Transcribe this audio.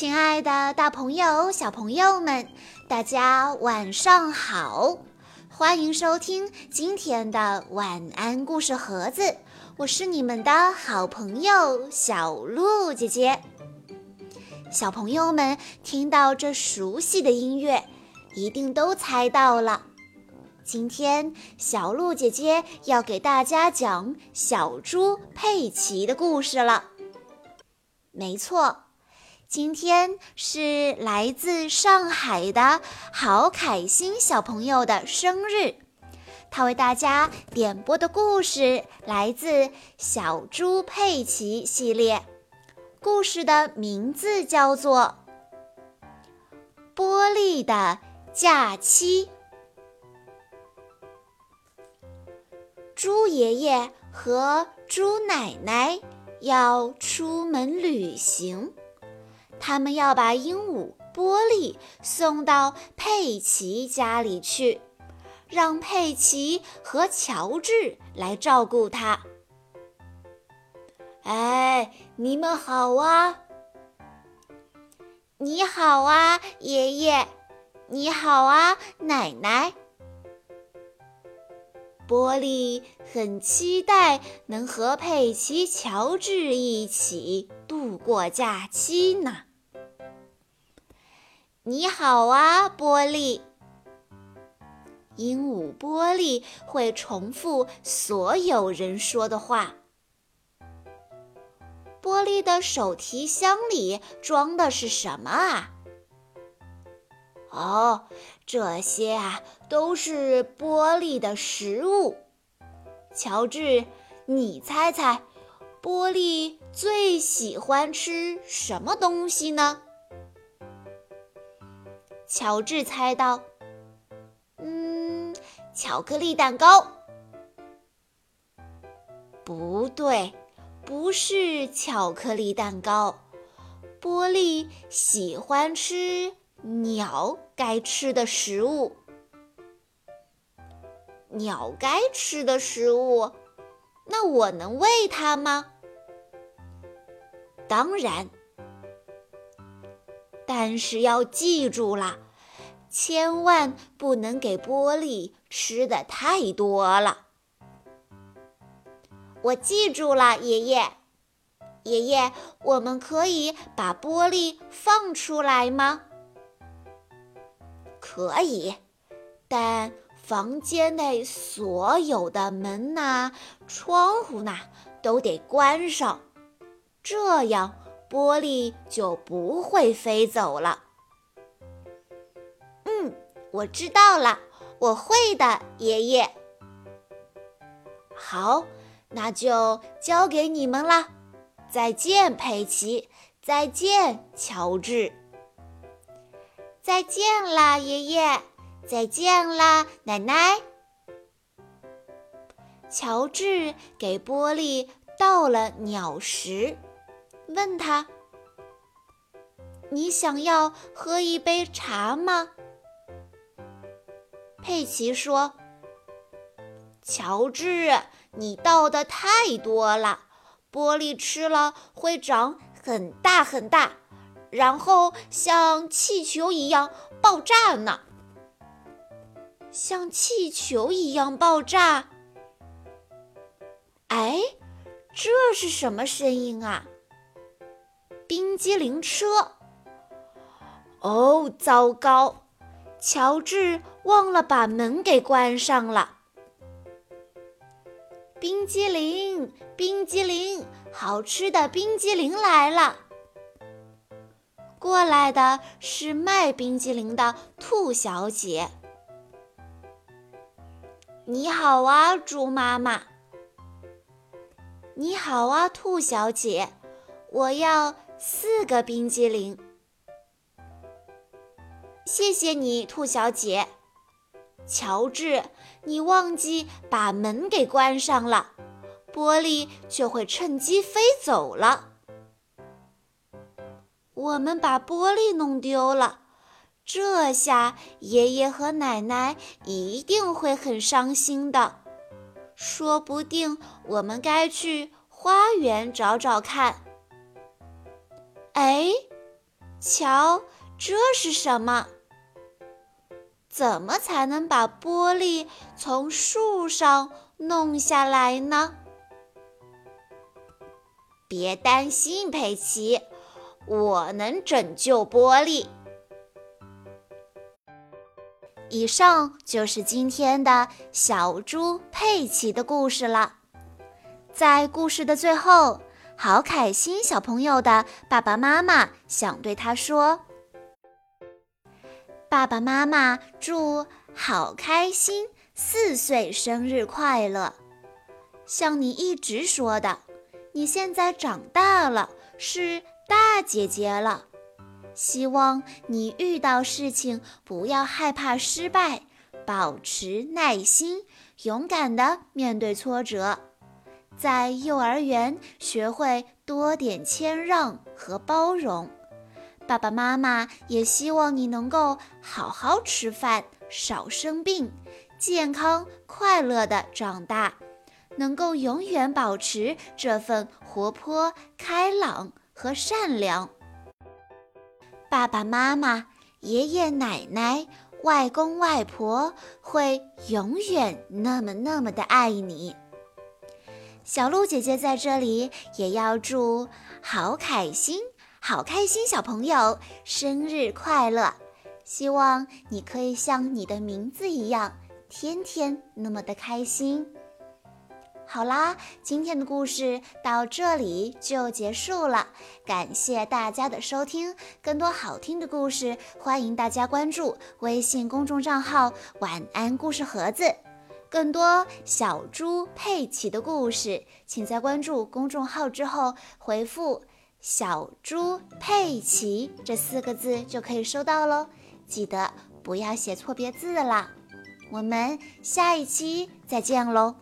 亲爱的，大朋友、小朋友们，大家晚上好！欢迎收听今天的晚安故事盒子，我是你们的好朋友小鹿姐姐。小朋友们听到这熟悉的音乐，一定都猜到了。今天小鹿姐姐要给大家讲小猪佩奇的故事了。没错。今天是来自上海的郝凯欣小朋友的生日，他为大家点播的故事来自《小猪佩奇》系列，故事的名字叫做《玻璃的假期》。猪爷爷和猪奶奶要出门旅行。他们要把鹦鹉波利送到佩奇家里去，让佩奇和乔治来照顾他。哎，你们好啊！你好啊，爷爷！你好啊，奶奶！波利很期待能和佩奇、乔治一起度过假期呢。你好啊，玻璃。鹦鹉玻璃会重复所有人说的话。玻璃的手提箱里装的是什么啊？哦，这些啊都是玻璃的食物。乔治，你猜猜，玻璃最喜欢吃什么东西呢？乔治猜到：“嗯，巧克力蛋糕。”不对，不是巧克力蛋糕。波利喜欢吃鸟该吃的食物。鸟该吃的食物，那我能喂它吗？当然。但是要记住了，千万不能给玻璃吃的太多了。我记住了，爷爷。爷爷，我们可以把玻璃放出来吗？可以，但房间内所有的门呐、窗户呐都得关上，这样。玻璃就不会飞走了。嗯，我知道了，我会的，爷爷。好，那就交给你们了。再见，佩奇。再见，乔治。再见啦，爷爷。再见啦，奶奶。乔治给玻璃倒了鸟食。问他：“你想要喝一杯茶吗？”佩奇说：“乔治，你倒的太多了，玻璃吃了会长很大很大，然后像气球一样爆炸呢。”像气球一样爆炸？哎，这是什么声音啊？冰激凌车！哦，糟糕！乔治忘了把门给关上了。冰激凌，冰激凌，好吃的冰激凌来了！过来的是卖冰激凌的兔小姐。你好啊，猪妈妈。你好啊，兔小姐，我要。四个冰激凌，谢谢你，兔小姐。乔治，你忘记把门给关上了，玻璃就会趁机飞走了。我们把玻璃弄丢了，这下爷爷和奶奶一定会很伤心的。说不定我们该去花园找找看。哎，瞧，这是什么？怎么才能把玻璃从树上弄下来呢？别担心，佩奇，我能拯救玻璃。以上就是今天的小猪佩奇的故事了。在故事的最后，好凯心小朋友的爸爸妈妈想对他说：“爸爸妈妈祝好开心四岁生日快乐！像你一直说的，你现在长大了，是大姐姐了。”希望你遇到事情不要害怕失败，保持耐心，勇敢地面对挫折。在幼儿园学会多点谦让和包容。爸爸妈妈也希望你能够好好吃饭，少生病，健康快乐的长大，能够永远保持这份活泼开朗和善良。爸爸妈妈、爷爷奶奶、外公外婆会永远那么那么的爱你。小鹿姐姐在这里也要祝好开心、好开心小朋友生日快乐！希望你可以像你的名字一样，天天那么的开心。好啦，今天的故事到这里就结束了，感谢大家的收听。更多好听的故事，欢迎大家关注微信公众账号“晚安故事盒子”。更多小猪佩奇的故事，请在关注公众号之后回复“小猪佩奇”这四个字就可以收到喽。记得不要写错别字啦。我们下一期再见喽。